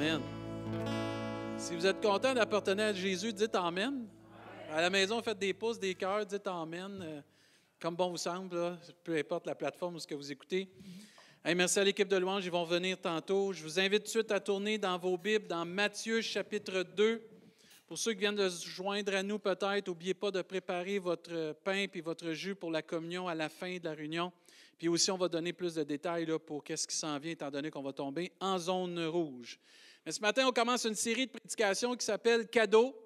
Amen. Si vous êtes content d'appartenir à Jésus, dites Amen. À la maison, faites des pouces, des cœurs, dites Amen. euh, Comme bon vous semble, peu importe la plateforme où ce que vous écoutez. Merci à l'équipe de louange, ils vont venir tantôt. Je vous invite tout de suite à tourner dans vos Bibles, dans Matthieu chapitre 2. Pour ceux qui viennent de se joindre à nous, peut-être, n'oubliez pas de préparer votre pain et votre jus pour la communion à la fin de la réunion. Puis aussi, on va donner plus de détails là, pour qu'est-ce qui s'en vient, étant donné qu'on va tomber en zone rouge. Mais ce matin, on commence une série de prédications qui s'appelle Cadeau.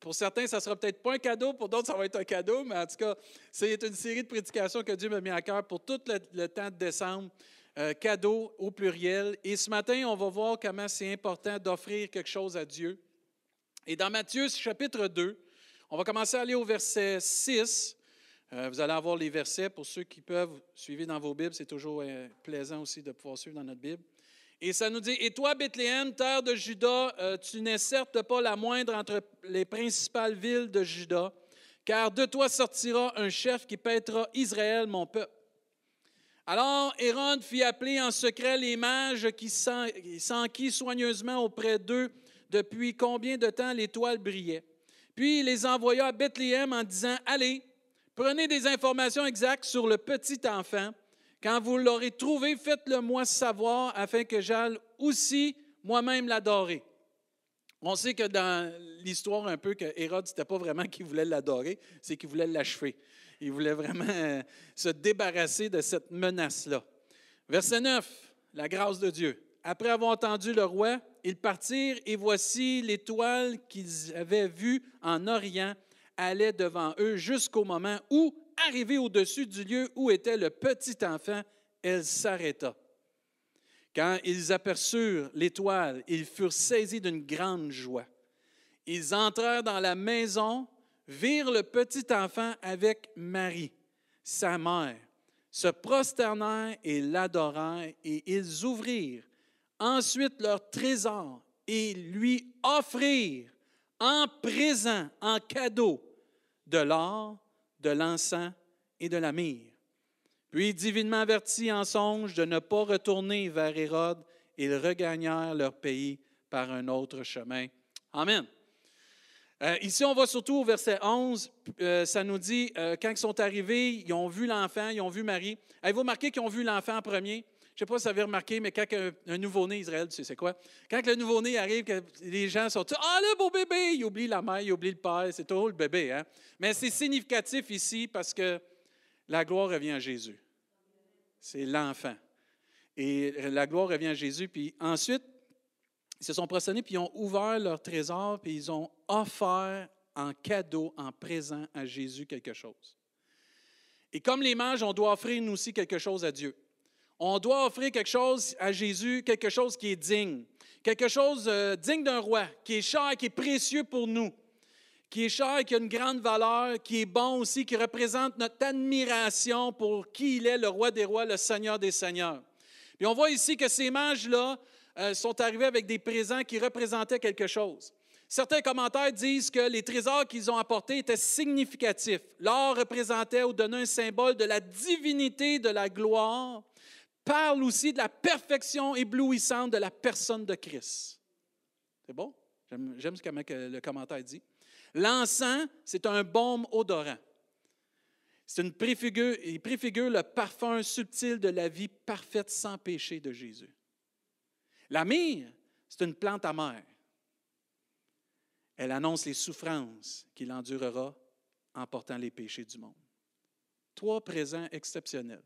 Pour certains, ça ne sera peut-être pas un cadeau, pour d'autres, ça va être un cadeau, mais en tout cas, c'est une série de prédications que Dieu m'a mis à cœur pour tout le, le temps de décembre. Euh, cadeau au pluriel. Et ce matin, on va voir comment c'est important d'offrir quelque chose à Dieu. Et dans Matthieu chapitre 2, on va commencer à aller au verset 6. Euh, vous allez avoir les versets pour ceux qui peuvent suivre dans vos Bibles. C'est toujours euh, plaisant aussi de pouvoir suivre dans notre Bible. Et ça nous dit, Et toi, Bethléem, terre de Juda, euh, tu n'es certes pas la moindre entre les principales villes de Juda, car de toi sortira un chef qui paîtra Israël, mon peuple. Alors Hérode fit appeler en secret les mages qui s'en- qui s'enquit soigneusement auprès d'eux depuis combien de temps l'étoile brillait. Puis il les envoya à Bethléem en disant, Allez, prenez des informations exactes sur le petit enfant. Quand vous l'aurez trouvé, faites-le moi savoir afin que j'aille aussi moi-même l'adorer. On sait que dans l'histoire un peu que Hérode, ce n'était pas vraiment qu'il voulait l'adorer, c'est qu'il voulait l'achever. Il voulait vraiment euh, se débarrasser de cette menace-là. Verset 9, la grâce de Dieu. Après avoir entendu le roi, ils partirent et voici l'étoile qu'ils avaient vue en Orient allait devant eux jusqu'au moment où, arrivée au-dessus du lieu où était le petit enfant, elle s'arrêta. Quand ils aperçurent l'étoile, ils furent saisis d'une grande joie. Ils entrèrent dans la maison, virent le petit enfant avec Marie, sa mère, se prosternèrent et l'adorèrent, et ils ouvrirent ensuite leur trésor et lui offrirent en présent, en cadeau, de l'or, de l'encens et de la myrrhe. Puis, divinement avertis en songe de ne pas retourner vers Hérode, ils regagnèrent leur pays par un autre chemin. Amen. Euh, ici, on va surtout au verset 11. Euh, ça nous dit, euh, quand ils sont arrivés, ils ont vu l'enfant, ils ont vu Marie. Avez-vous remarqué qu'ils ont vu l'enfant en premier? Je ne sais pas si vous avez remarqué, mais quand un, un nouveau-né, Israël, tu sais quoi? Quand le nouveau-né arrive, que les gens sont Ah, le beau bébé! Ils oublient la mère, ils oublient le père. C'est toujours le bébé. Hein? Mais c'est significatif ici parce que la gloire revient à Jésus. C'est l'enfant. Et la gloire revient à Jésus. Puis ensuite, ils se sont prosternés, puis ils ont ouvert leur trésor, puis ils ont offert en cadeau, en présent à Jésus quelque chose. Et comme les mages, on doit offrir nous aussi quelque chose à Dieu. On doit offrir quelque chose à Jésus, quelque chose qui est digne, quelque chose euh, digne d'un roi, qui est cher, qui est précieux pour nous, qui est cher, qui a une grande valeur, qui est bon aussi, qui représente notre admiration pour qui il est, le roi des rois, le Seigneur des seigneurs. Puis on voit ici que ces mages-là euh, sont arrivés avec des présents qui représentaient quelque chose. Certains commentaires disent que les trésors qu'ils ont apportés étaient significatifs. L'or représentait ou donnait un symbole de la divinité, de la gloire, parle aussi de la perfection éblouissante de la personne de Christ. C'est bon? J'aime ce que le commentaire dit. L'encens, c'est un baume odorant. C'est une préfigure, il préfigure le parfum subtil de la vie parfaite sans péché de Jésus. La myrrhe, c'est une plante amère. Elle annonce les souffrances qu'il endurera en portant les péchés du monde. Trois présents exceptionnels.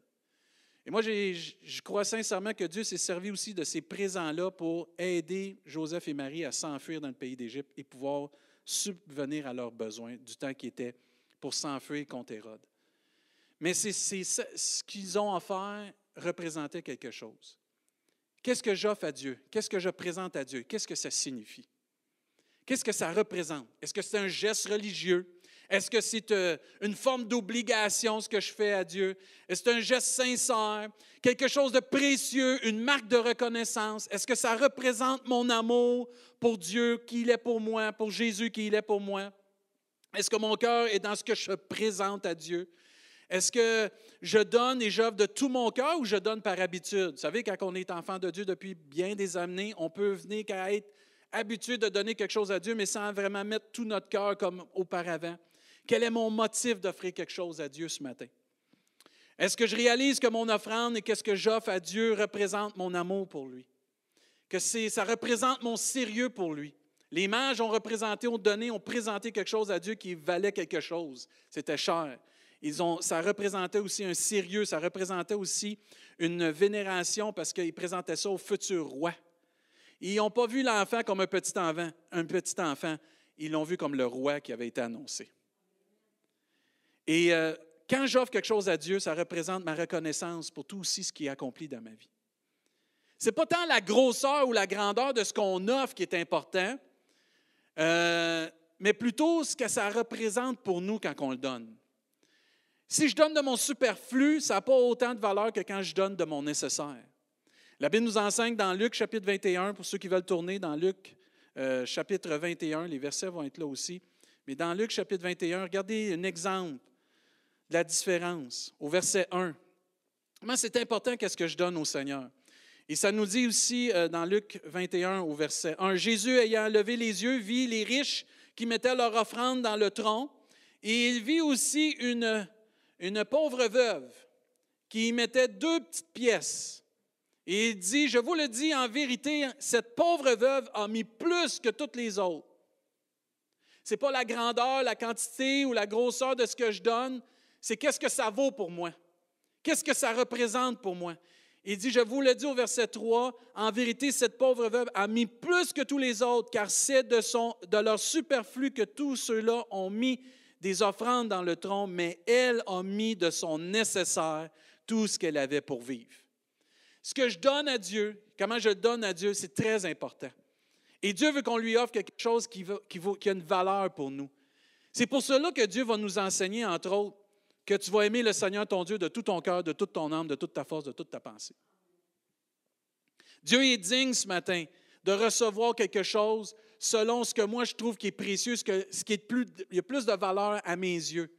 Et moi, je crois sincèrement que Dieu s'est servi aussi de ces présents-là pour aider Joseph et Marie à s'enfuir dans le pays d'Égypte et pouvoir subvenir à leurs besoins du temps qui était pour s'enfuir contre Hérode. Mais c'est ce qu'ils ont offert représentait quelque chose. Qu'est-ce que j'offre à Dieu? Qu'est-ce que je présente à Dieu? Qu'est-ce que ça signifie? Qu'est-ce que ça représente? Est-ce que c'est un geste religieux? Est-ce que c'est euh, une forme d'obligation, ce que je fais à Dieu? Est-ce un geste sincère? Quelque chose de précieux, une marque de reconnaissance? Est-ce que ça représente mon amour pour Dieu, qui il est pour moi, pour Jésus, qui il est pour moi? Est-ce que mon cœur est dans ce que je présente à Dieu? Est-ce que je donne et j'offre de tout mon cœur ou je donne par habitude? Vous savez, quand on est enfant de Dieu depuis bien des années, on peut venir qu'à être habitué de donner quelque chose à Dieu, mais sans vraiment mettre tout notre cœur comme auparavant. Quel est mon motif d'offrir quelque chose à Dieu ce matin? Est-ce que je réalise que mon offrande et qu'est-ce que j'offre à Dieu représente mon amour pour lui? Que ça représente mon sérieux pour lui? Les mages ont représenté, ont donné, ont présenté quelque chose à Dieu qui valait quelque chose. C'était cher. Ils ont, ça représentait aussi un sérieux, ça représentait aussi une vénération parce qu'ils présentaient ça au futur roi. Ils n'ont pas vu l'enfant comme un petit enfant, un petit enfant. Ils l'ont vu comme le roi qui avait été annoncé. Et euh, quand j'offre quelque chose à Dieu, ça représente ma reconnaissance pour tout aussi ce qui est accompli dans ma vie. Ce n'est pas tant la grosseur ou la grandeur de ce qu'on offre qui est important, euh, mais plutôt ce que ça représente pour nous quand on le donne. Si je donne de mon superflu, ça n'a pas autant de valeur que quand je donne de mon nécessaire. La Bible nous enseigne dans Luc chapitre 21, pour ceux qui veulent tourner dans Luc euh, chapitre 21, les versets vont être là aussi. Mais dans Luc chapitre 21, regardez un exemple la différence au verset 1. Comment c'est important qu'est-ce que je donne au Seigneur? Et ça nous dit aussi euh, dans Luc 21 au verset 1, Jésus ayant levé les yeux vit les riches qui mettaient leur offrande dans le tronc, et il vit aussi une une pauvre veuve qui y mettait deux petites pièces. Et il dit, je vous le dis en vérité, cette pauvre veuve a mis plus que toutes les autres. Ce n'est pas la grandeur, la quantité ou la grosseur de ce que je donne, c'est qu'est-ce que ça vaut pour moi? Qu'est-ce que ça représente pour moi? Il dit, je vous le dis au verset 3, en vérité, cette pauvre veuve a mis plus que tous les autres, car c'est de, de leur superflu que tous ceux-là ont mis des offrandes dans le tronc, mais elle a mis de son nécessaire tout ce qu'elle avait pour vivre. Ce que je donne à Dieu, comment je donne à Dieu, c'est très important. Et Dieu veut qu'on lui offre quelque chose qui, qui a une valeur pour nous. C'est pour cela que Dieu va nous enseigner, entre autres, que tu vas aimer le Seigneur ton Dieu de tout ton cœur, de toute ton âme, de toute ta force, de toute ta pensée. Dieu est digne ce matin de recevoir quelque chose selon ce que moi je trouve qui est précieux, ce, qui est plus, a plus de valeur à mes yeux.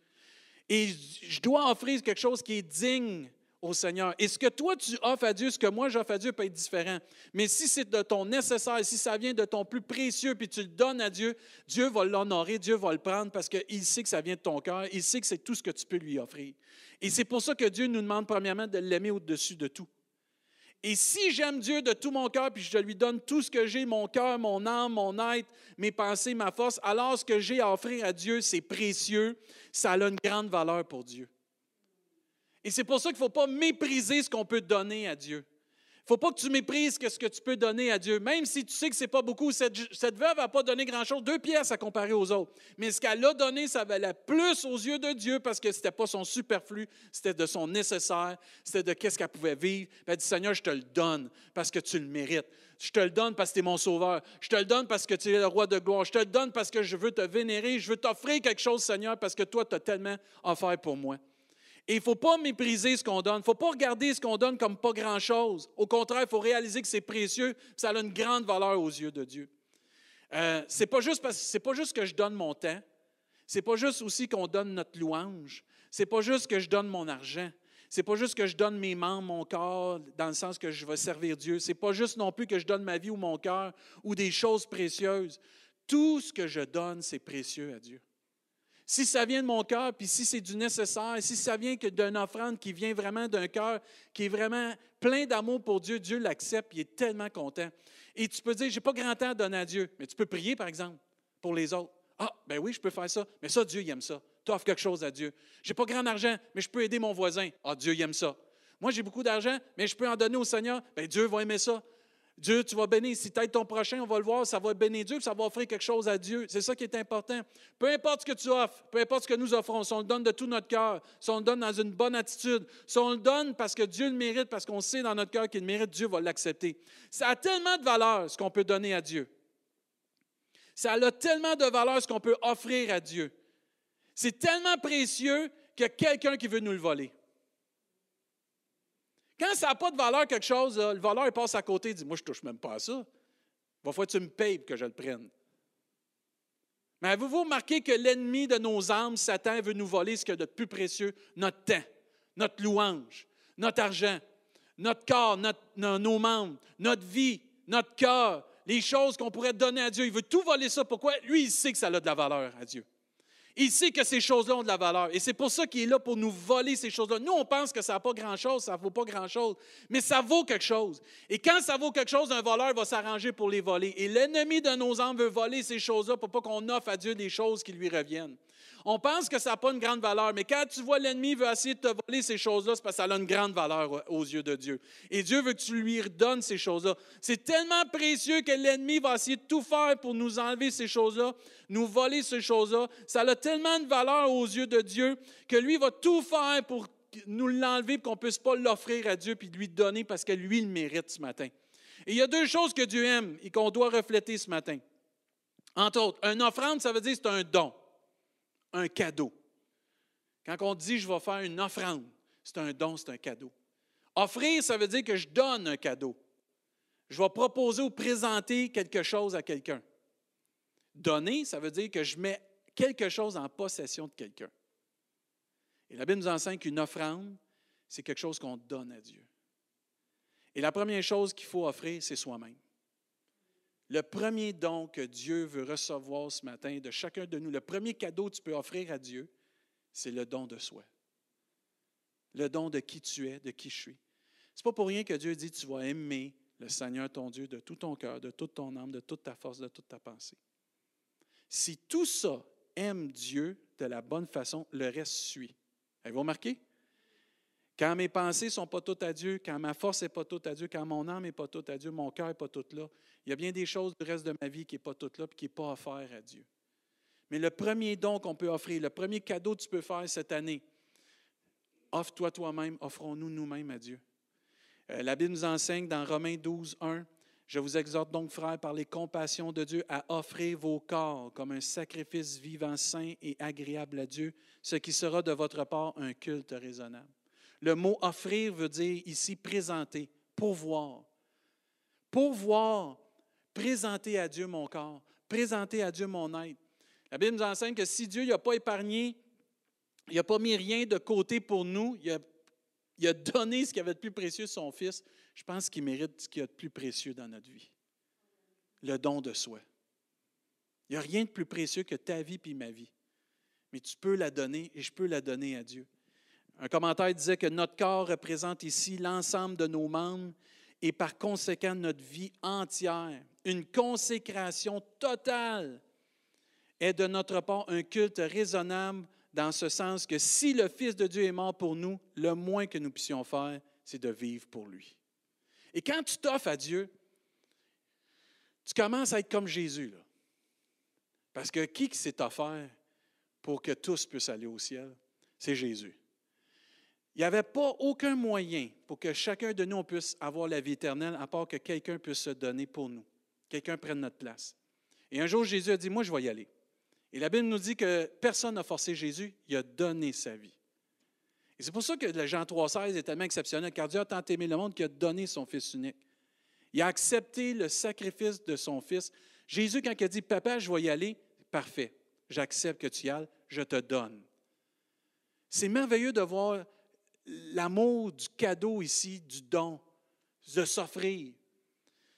Et je dois offrir quelque chose qui est digne au Seigneur. Et ce que toi tu offres à Dieu, ce que moi j'offre à Dieu peut être différent. Mais si c'est de ton nécessaire, si ça vient de ton plus précieux, puis tu le donnes à Dieu, Dieu va l'honorer, Dieu va le prendre parce qu'il sait que ça vient de ton cœur, il sait que c'est tout ce que tu peux lui offrir. Et c'est pour ça que Dieu nous demande premièrement de l'aimer au-dessus de tout. Et si j'aime Dieu de tout mon cœur, puis je lui donne tout ce que j'ai, mon cœur, mon âme, mon être, mes pensées, ma force, alors ce que j'ai à offrir à Dieu, c'est précieux, ça a une grande valeur pour Dieu. Et c'est pour ça qu'il ne faut pas mépriser ce qu'on peut donner à Dieu. Il ne faut pas que tu méprises ce que tu peux donner à Dieu, même si tu sais que ce n'est pas beaucoup. Cette, veuve n'a pas donné grand-chose, deux pièces à comparer aux autres. Mais ce qu'elle a donné, ça valait plus aux yeux de Dieu parce que ce n'était pas son superflu, c'était de son nécessaire, c'était de qu'est-ce qu'elle pouvait vivre. Elle dit, Seigneur, je te le donne parce que tu le mérites. Je te le donne parce que tu es mon sauveur. Je te le donne parce que tu es le roi de gloire. Je te le donne parce que je veux te vénérer. Je veux t'offrir quelque chose, Seigneur, parce que toi, tu as tellement offert pour moi. Et il ne faut pas mépriser ce qu'on donne. Il ne faut pas regarder ce qu'on donne comme pas grand-chose. Au contraire, il faut réaliser que c'est précieux, ça a une grande valeur aux yeux de Dieu. Euh, ce n'est pas, juste pas juste que je donne mon temps. C'est pas juste aussi qu'on donne notre louange. C'est pas juste que je donne mon argent. C'est pas juste que je donne mes membres, mon corps, dans le sens que je vais servir Dieu. C'est pas juste non plus que je donne ma vie ou mon cœur ou des choses précieuses. Tout ce que je donne, c'est précieux à Dieu. Si ça vient de mon cœur, puis si c'est du nécessaire, si ça vient d'une offrande qui vient vraiment d'un cœur qui est vraiment plein d'amour pour Dieu, Dieu l'accepte, il est tellement content. Et tu peux dire, je n'ai pas grand temps à donner à Dieu, mais tu peux prier, par exemple, pour les autres. Ah, ben oui, je peux faire ça, mais ça, Dieu, il aime ça. Tu offres quelque chose à Dieu. Je n'ai pas grand argent, mais je peux aider mon voisin. Ah, Dieu, il aime ça. Moi, j'ai beaucoup d'argent, mais je peux en donner au Seigneur. Bien, Dieu va aimer ça. Dieu, tu vas bénir. Si tu aides ton prochain, on va le voir, ça va bénir Dieu, ça va offrir quelque chose à Dieu. C'est ça qui est important. Peu importe ce que tu offres, peu importe ce que nous offrons, si on le donne de tout notre cœur, si on le donne dans une bonne attitude, si on le donne parce que Dieu le mérite, parce qu'on sait dans notre cœur qu'il mérite, Dieu va l'accepter. Ça a tellement de valeur ce qu'on peut donner à Dieu. Ça a tellement de valeur ce qu'on peut offrir à Dieu. C'est tellement précieux qu'il y a quelqu'un qui veut nous le voler. Quand ça n'a pas de valeur quelque chose, le voleur il passe à côté et dit Moi, je ne touche même pas à ça. Il va falloir que tu me payes pour que je le prenne. Mais avez-vous remarqué que l'ennemi de nos âmes, Satan, veut nous voler ce qu'il y a de plus précieux, notre temps, notre louange, notre argent, notre corps, nos membres, notre vie, notre cœur, les choses qu'on pourrait donner à Dieu. Il veut tout voler ça. Pourquoi? Lui, il sait que ça a de la valeur à Dieu. Il sait que ces choses-là ont de la valeur. Et c'est pour ça qu'il est là pour nous voler ces choses-là. Nous, on pense que ça n'a pas grand-chose, ça ne vaut pas grand-chose. Mais ça vaut quelque chose. Et quand ça vaut quelque chose, un voleur va s'arranger pour les voler. Et l'ennemi de nos âmes veut voler ces choses-là pour pas qu'on offre à Dieu des choses qui lui reviennent. On pense que ça n'a pas une grande valeur, mais quand tu vois l'ennemi veut essayer de te voler ces choses-là, c'est parce que ça a une grande valeur aux yeux de Dieu. Et Dieu veut que tu lui redonnes ces choses-là. C'est tellement précieux que l'ennemi va essayer de tout faire pour nous enlever ces choses-là, nous voler ces choses-là. Ça a tellement de valeur aux yeux de Dieu que lui va tout faire pour nous l'enlever, pour qu'on ne puisse pas l'offrir à Dieu puis lui donner parce que lui, le mérite ce matin. Et il y a deux choses que Dieu aime et qu'on doit refléter ce matin. Entre autres, une offrande, ça veut dire que c'est un don un cadeau. Quand on dit je vais faire une offrande, c'est un don, c'est un cadeau. Offrir, ça veut dire que je donne un cadeau. Je vais proposer ou présenter quelque chose à quelqu'un. Donner, ça veut dire que je mets quelque chose en possession de quelqu'un. Et la Bible nous enseigne qu'une offrande, c'est quelque chose qu'on donne à Dieu. Et la première chose qu'il faut offrir, c'est soi-même. Le premier don que Dieu veut recevoir ce matin de chacun de nous, le premier cadeau que tu peux offrir à Dieu, c'est le don de soi. Le don de qui tu es, de qui je suis. Ce n'est pas pour rien que Dieu dit tu vas aimer le Seigneur ton Dieu de tout ton cœur, de toute ton âme, de toute ta force, de toute ta pensée. Si tout ça aime Dieu de la bonne façon, le reste suit. Avez-vous remarqué? Quand mes pensées ne sont pas toutes à Dieu, quand ma force n'est pas toute à Dieu, quand mon âme n'est pas toute à Dieu, mon cœur n'est pas tout là, il y a bien des choses du reste de ma vie qui n'est pas toute là et qui n'est pas offert à Dieu. Mais le premier don qu'on peut offrir, le premier cadeau que tu peux faire cette année, offre-toi toi-même, offrons-nous nous-mêmes à Dieu. Euh, la Bible nous enseigne dans Romains 12, 1, Je vous exhorte donc, frères, par les compassions de Dieu, à offrir vos corps comme un sacrifice vivant, saint et agréable à Dieu, ce qui sera de votre part un culte raisonnable. Le mot offrir veut dire ici présenter, pourvoir. Pourvoir, présenter à Dieu mon corps, présenter à Dieu mon être. La Bible nous enseigne que si Dieu n'a pas épargné, il n'a pas mis rien de côté pour nous, il a, donné ce qui avait de plus précieux, son Fils, je pense qu'il mérite ce qu'il y a de plus précieux dans notre vie. Le don de soi. Il n'y a rien de plus précieux que ta vie puis ma vie. Mais tu peux la donner et je peux la donner à Dieu. Un commentaire disait que notre corps représente ici l'ensemble de nos membres et par conséquent notre vie entière. Une consécration totale est de notre part un culte raisonnable dans ce sens que si le Fils de Dieu est mort pour nous, le moins que nous puissions faire, c'est de vivre pour lui. Et quand tu t'offres à Dieu, tu commences à être comme Jésus. Parce que qui s'est offert pour que tous puissent aller au ciel? C'est Jésus. Il n'y avait pas aucun moyen pour que chacun de nous puisse avoir la vie éternelle, à part que quelqu'un puisse se donner pour nous, quelqu'un prenne notre place. Et un jour, Jésus a dit, moi, je vais y aller. Et la Bible nous dit que personne n'a forcé Jésus, il a donné sa vie. Et c'est pour ça que Jean 3,16 est tellement exceptionnel, car Dieu a tant aimé le monde qu'il a donné son Fils unique. Il a accepté le sacrifice de son Fils. Jésus, quand il a dit, Papa, je vais y aller, parfait, j'accepte que tu y ailles, je te donne. C'est merveilleux de voir l'amour du cadeau ici, du don, de s'offrir.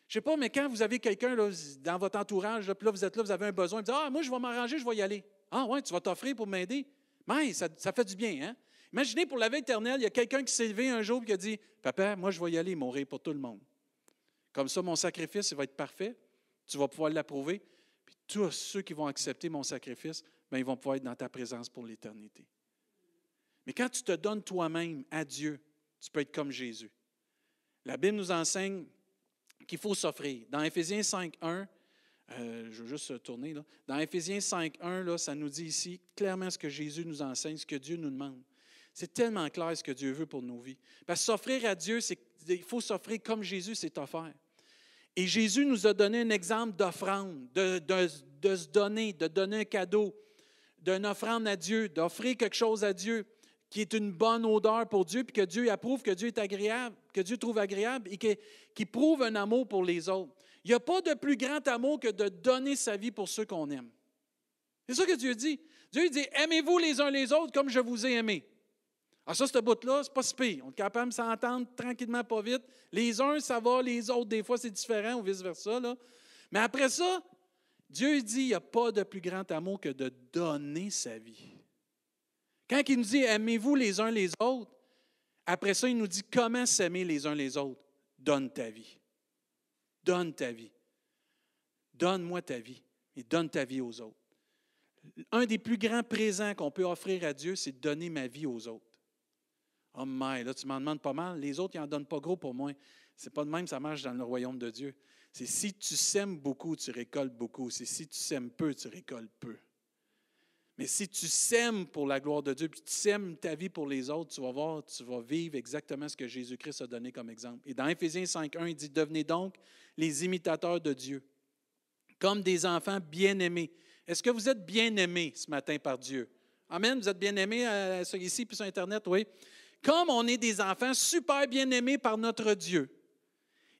Je ne sais pas, mais quand vous avez quelqu'un dans votre entourage, puis là, vous êtes là, vous avez un besoin, vous dites Ah, moi, je vais m'arranger, je vais y aller. Ah, ouais, tu vas t'offrir pour m'aider. Mais ça, ça, fait du bien, hein? Imaginez pour la vie éternelle, il y a quelqu'un qui s'est levé un jour et qui a dit Papa, moi, je vais y aller mourir pour tout le monde. Comme ça, mon sacrifice, il va être parfait. Tu vas pouvoir l'approuver. Puis tous ceux qui vont accepter mon sacrifice, bien, ils vont pouvoir être dans ta présence pour l'éternité. Mais quand tu te donnes toi-même à Dieu, tu peux être comme Jésus. La Bible nous enseigne qu'il faut s'offrir. Dans Éphésiens 5.1, euh, je veux juste tourner là. Dans Éphésiens 5.1, là, ça nous dit ici clairement ce que Jésus nous enseigne, ce que Dieu nous demande. C'est tellement clair ce que Dieu veut pour nos vies. Parce que s'offrir à Dieu, il faut s'offrir comme Jésus s'est offert. Et Jésus nous a donné un exemple d'offrande, de, de, se donner, de donner un cadeau, d'une offrande à Dieu, d'offrir quelque chose à Dieu qui est une bonne odeur pour Dieu, puis que Dieu approuve, que Dieu est agréable, que Dieu trouve agréable et qui prouve un amour pour les autres. Il n'y a pas de plus grand amour que de donner sa vie pour ceux qu'on aime. C'est ça que Dieu dit. Dieu dit Aimez-vous les uns les autres comme je vous ai aimé. Alors, ça, ce bout-là, c'est pas si pire. On est capable de s'entendre tranquillement, pas vite. Les uns, ça va, les autres, des fois, c'est différent ou vice-versa. Mais après ça, Dieu dit il n'y a pas de plus grand amour que de donner sa vie. Quand il nous dit aimez-vous les uns les autres, après ça, il nous dit comment s'aimer les uns les autres? Donne ta vie. Donne ta vie. Donne-moi ta vie et donne ta vie aux autres. Un des plus grands présents qu'on peut offrir à Dieu, c'est de donner ma vie aux autres. Oh my, là, tu m'en demandes pas mal. Les autres, ils n'en donnent pas gros pour moi. C'est pas de même, ça marche dans le royaume de Dieu. C'est si tu sèmes beaucoup, tu récoltes beaucoup. C'est si tu sèmes peu, tu récoltes peu. Mais si tu sèmes pour la gloire de Dieu, puis tu sèmes ta vie pour les autres, tu vas voir, tu vas vivre exactement ce que Jésus-Christ a donné comme exemple. Et dans Éphésiens 5.1, il dit, devenez donc les imitateurs de Dieu, comme des enfants bien-aimés. Est-ce que vous êtes bien-aimés ce matin par Dieu? Amen, vous êtes bien-aimés euh, ici puis sur Internet, oui. Comme on est des enfants super bien-aimés par notre Dieu.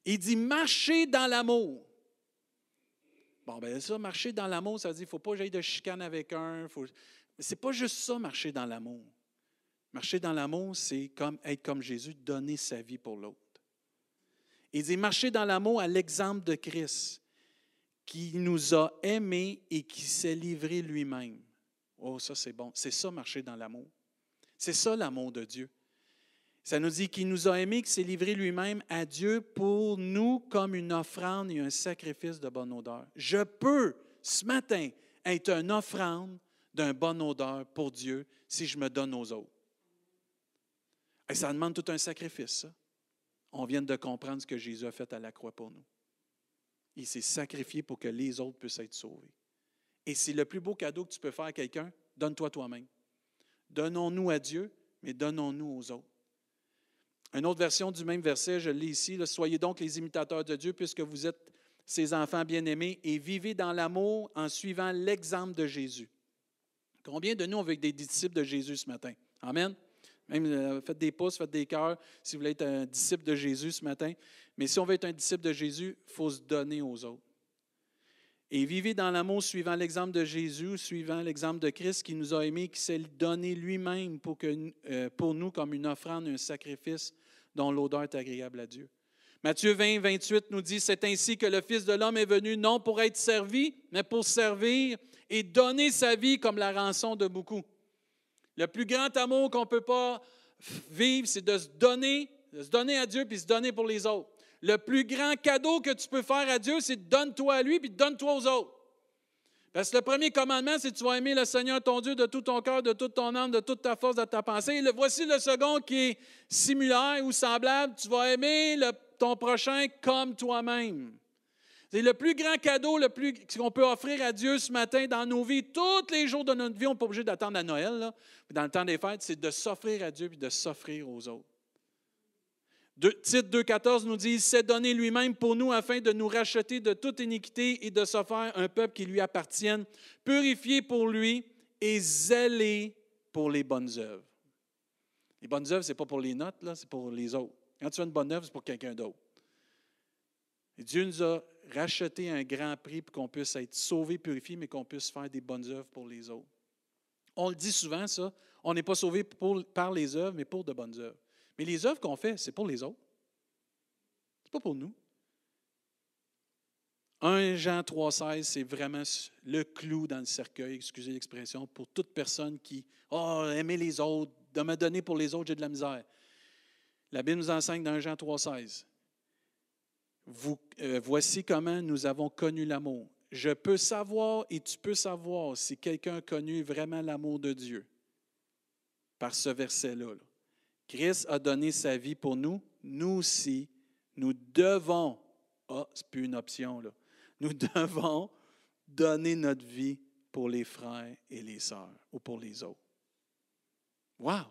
Il dit, marchez dans l'amour. Bon, ben ça, marcher dans l'amour, ça veut dire qu'il ne faut pas j'aille de chicane avec un. Faut... Mais ce n'est pas juste ça, marcher dans l'amour. Marcher dans l'amour, c'est comme être comme Jésus, donner sa vie pour l'autre. Il dit marcher dans l'amour à l'exemple de Christ, qui nous a aimés et qui s'est livré lui-même. Oh, ça c'est bon. C'est ça, marcher dans l'amour. C'est ça l'amour de Dieu. Ça nous dit qu'il nous a aimés, qu'il s'est livré lui-même à Dieu pour nous comme une offrande et un sacrifice de bonne odeur. Je peux, ce matin, être une offrande d'un bonne odeur pour Dieu si je me donne aux autres. Et ça demande tout un sacrifice, ça. On vient de comprendre ce que Jésus a fait à la croix pour nous. Il s'est sacrifié pour que les autres puissent être sauvés. Et c'est le plus beau cadeau que tu peux faire à quelqu'un, donne-toi toi-même. Donnons-nous à Dieu, mais donnons-nous aux autres. Une autre version du même verset, je lis ici, Soyez donc les imitateurs de Dieu puisque vous êtes ses enfants bien-aimés et vivez dans l'amour en suivant l'exemple de Jésus. Combien de nous on veut être des disciples de Jésus ce matin? Amen. Même euh, faites des pouces, faites des cœurs si vous voulez être un disciple de Jésus ce matin. Mais si on veut être un disciple de Jésus, il faut se donner aux autres. Et vivez dans l'amour suivant l'exemple de Jésus, suivant l'exemple de Christ qui nous a aimés, qui s'est donné lui-même pour, euh, pour nous comme une offrande, un sacrifice dont l'odeur est agréable à Dieu. Matthieu 20, 28 nous dit, c'est ainsi que le Fils de l'homme est venu non pour être servi, mais pour servir et donner sa vie comme la rançon de beaucoup. Le plus grand amour qu'on ne peut pas vivre, c'est de se donner, se donner à Dieu puis se donner pour les autres. Le plus grand cadeau que tu peux faire à Dieu, c'est donne-toi à lui puis donne-toi aux autres. Parce que le premier commandement, c'est tu vas aimer le Seigneur ton Dieu de tout ton cœur, de toute ton âme, de toute ta force, de ta pensée. voici le second qui est similaire ou semblable. Tu vas aimer ton prochain comme toi-même. C'est le plus grand cadeau le plus qu'on peut offrir à Dieu ce matin dans nos vies. Tous les jours de notre vie, on n'est pas obligé d'attendre à Noël. Dans le temps des fêtes, c'est de s'offrir à Dieu et de s'offrir aux autres. Titre 2.14 nous dit, il s'est donné lui-même pour nous afin de nous racheter de toute iniquité et de se faire un peuple qui lui appartienne, purifié pour lui et zélé pour les bonnes œuvres. Les bonnes œuvres, ce n'est pas pour les notes, c'est pour les autres. Quand tu fais une bonne œuvre, c'est pour quelqu'un d'autre. Dieu nous a racheté un grand prix pour qu'on puisse être sauvé, purifié, mais qu'on puisse faire des bonnes œuvres pour les autres. On le dit souvent, ça. On n'est pas sauvé par les œuvres, mais pour de bonnes œuvres. Mais les œuvres qu'on fait, c'est pour les autres. Ce n'est pas pour nous. 1 Jean 3,16, c'est vraiment le clou dans le cercueil, excusez l'expression, pour toute personne qui, oh, les autres, de me donner pour les autres, j'ai de la misère. La Bible nous enseigne dans 1 Jean 3,16. Vous, euh, voici comment nous avons connu l'amour. Je peux savoir et tu peux savoir si quelqu'un a connu vraiment l'amour de Dieu par ce verset-là. là Christ a donné sa vie pour nous. Nous aussi, nous devons, ah, c'est plus une option, là. Nous devons donner notre vie pour les frères et les sœurs ou pour les autres. Wow!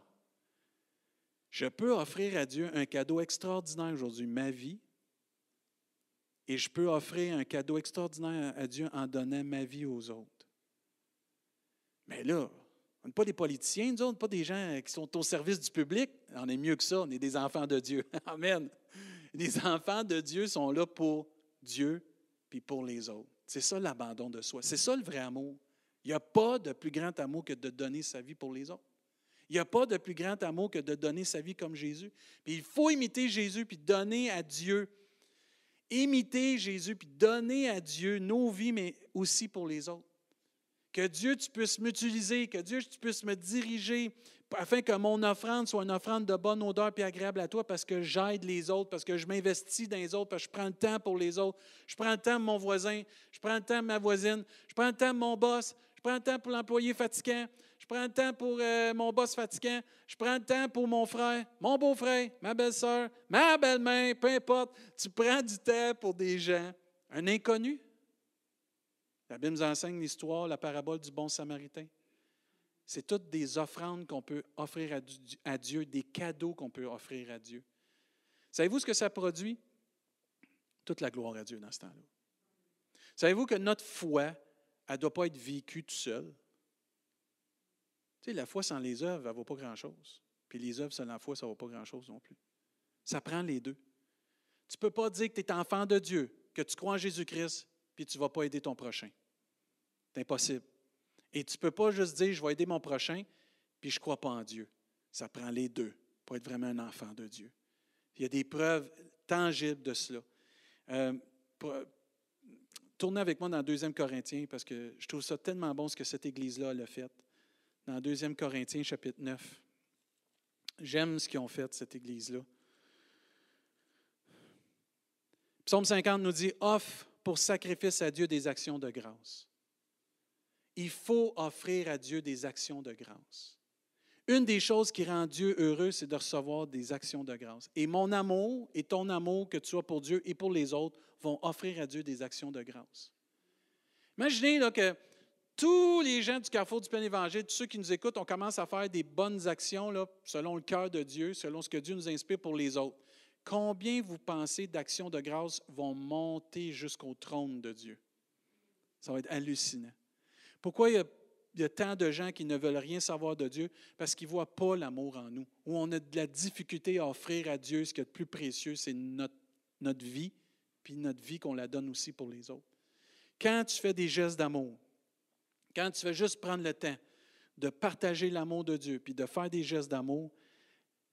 Je peux offrir à Dieu un cadeau extraordinaire aujourd'hui, ma vie, et je peux offrir un cadeau extraordinaire à Dieu en donnant ma vie aux autres. Mais là, on n'est pas des politiciens, nous, n'est pas des gens qui sont au service du public. On est mieux que ça, on est des enfants de Dieu. Amen. Les enfants de Dieu sont là pour Dieu puis pour les autres. C'est ça l'abandon de soi. C'est ça le vrai amour Il n'y a pas de plus grand amour que de donner sa vie pour les autres. Il n'y a pas de plus grand amour que de donner sa vie comme Jésus. Puis il faut imiter Jésus puis donner à Dieu. Imiter Jésus puis donner à Dieu nos vies, mais aussi pour les autres. Que Dieu, tu puisses m'utiliser, que Dieu, tu puisses me diriger afin que mon offrande soit une offrande de bonne odeur et agréable à toi parce que j'aide les autres, parce que je m'investis dans les autres, parce que je prends le temps pour les autres. Je prends le temps de mon voisin, je prends le temps de ma voisine, je prends le temps de mon boss, je prends le temps pour l'employé fatigant, je prends le temps pour euh, mon boss fatigant, je prends le temps pour mon frère, mon beau-frère, ma belle-sœur, ma belle-mère, peu importe. Tu prends du temps pour des gens. Un inconnu? La Bible nous enseigne l'histoire, la parabole du bon samaritain. C'est toutes des offrandes qu'on peut offrir à Dieu, des cadeaux qu'on peut offrir à Dieu. Savez-vous ce que ça produit? Toute la gloire à Dieu dans ce temps-là. Savez-vous que notre foi, elle ne doit pas être vécue tout seul? Tu sais, la foi sans les œuvres, elle ne vaut pas grand-chose. Puis les œuvres sans la foi, ça ne vaut pas grand-chose non plus. Ça prend les deux. Tu ne peux pas dire que tu es enfant de Dieu, que tu crois en Jésus-Christ, puis tu ne vas pas aider ton prochain. C'est impossible. Et tu ne peux pas juste dire, je vais aider mon prochain, puis je ne crois pas en Dieu. Ça prend les deux pour être vraiment un enfant de Dieu. Il y a des preuves tangibles de cela. Euh, tournez avec moi dans 2 Corinthiens, parce que je trouve ça tellement bon ce que cette Église-là a fait. Dans 2 Corinthiens, chapitre 9. J'aime ce qu'ils ont fait, cette Église-là. Psaume 50 nous dit Offre pour sacrifice à Dieu des actions de grâce il faut offrir à Dieu des actions de grâce. Une des choses qui rend Dieu heureux, c'est de recevoir des actions de grâce. Et mon amour et ton amour que tu as pour Dieu et pour les autres vont offrir à Dieu des actions de grâce. Imaginez là, que tous les gens du carrefour du plein évangile, tous ceux qui nous écoutent, on commence à faire des bonnes actions selon le cœur de Dieu, selon ce que Dieu nous inspire pour les autres. Combien vous pensez d'actions de grâce vont monter jusqu'au trône de Dieu? Ça va être hallucinant. Pourquoi il y, a, tant de gens qui ne veulent rien savoir de Dieu? Parce qu'ils ne voient pas l'amour en nous. Où on a de la difficulté à offrir à Dieu ce qui est le plus précieux, c'est notre, vie, puis notre vie qu'on la donne aussi pour les autres. Quand tu fais des gestes d'amour, quand tu fais juste prendre le temps de partager l'amour de Dieu, puis de faire des gestes d'amour,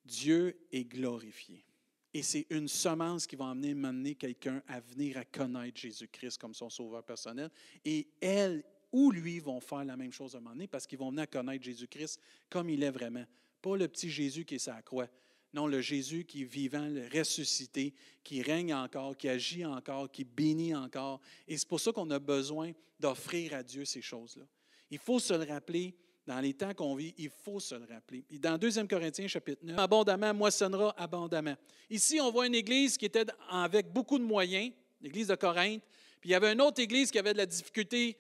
Dieu est glorifié. Et c'est une semence qui va emmener, quelqu'un à venir à connaître Jésus-Christ comme son sauveur personnel. Et elle, ou lui vont faire la même chose à un moment donné parce qu'ils vont venir connaître Jésus-Christ comme il est vraiment. Pas le petit Jésus qui est sa croix. Non, le Jésus qui est vivant, le ressuscité, qui règne encore, qui agit encore, qui bénit encore. Et c'est pour ça qu'on a besoin d'offrir à Dieu ces choses-là. Il faut se le rappeler dans les temps qu'on vit, il faut se le rappeler. Dans 2 Corinthiens, chapitre 9, abondamment moissonnera abondamment. Ici, on voit une église qui était avec beaucoup de moyens, l'église de Corinthe, puis il y avait une autre église qui avait de la difficulté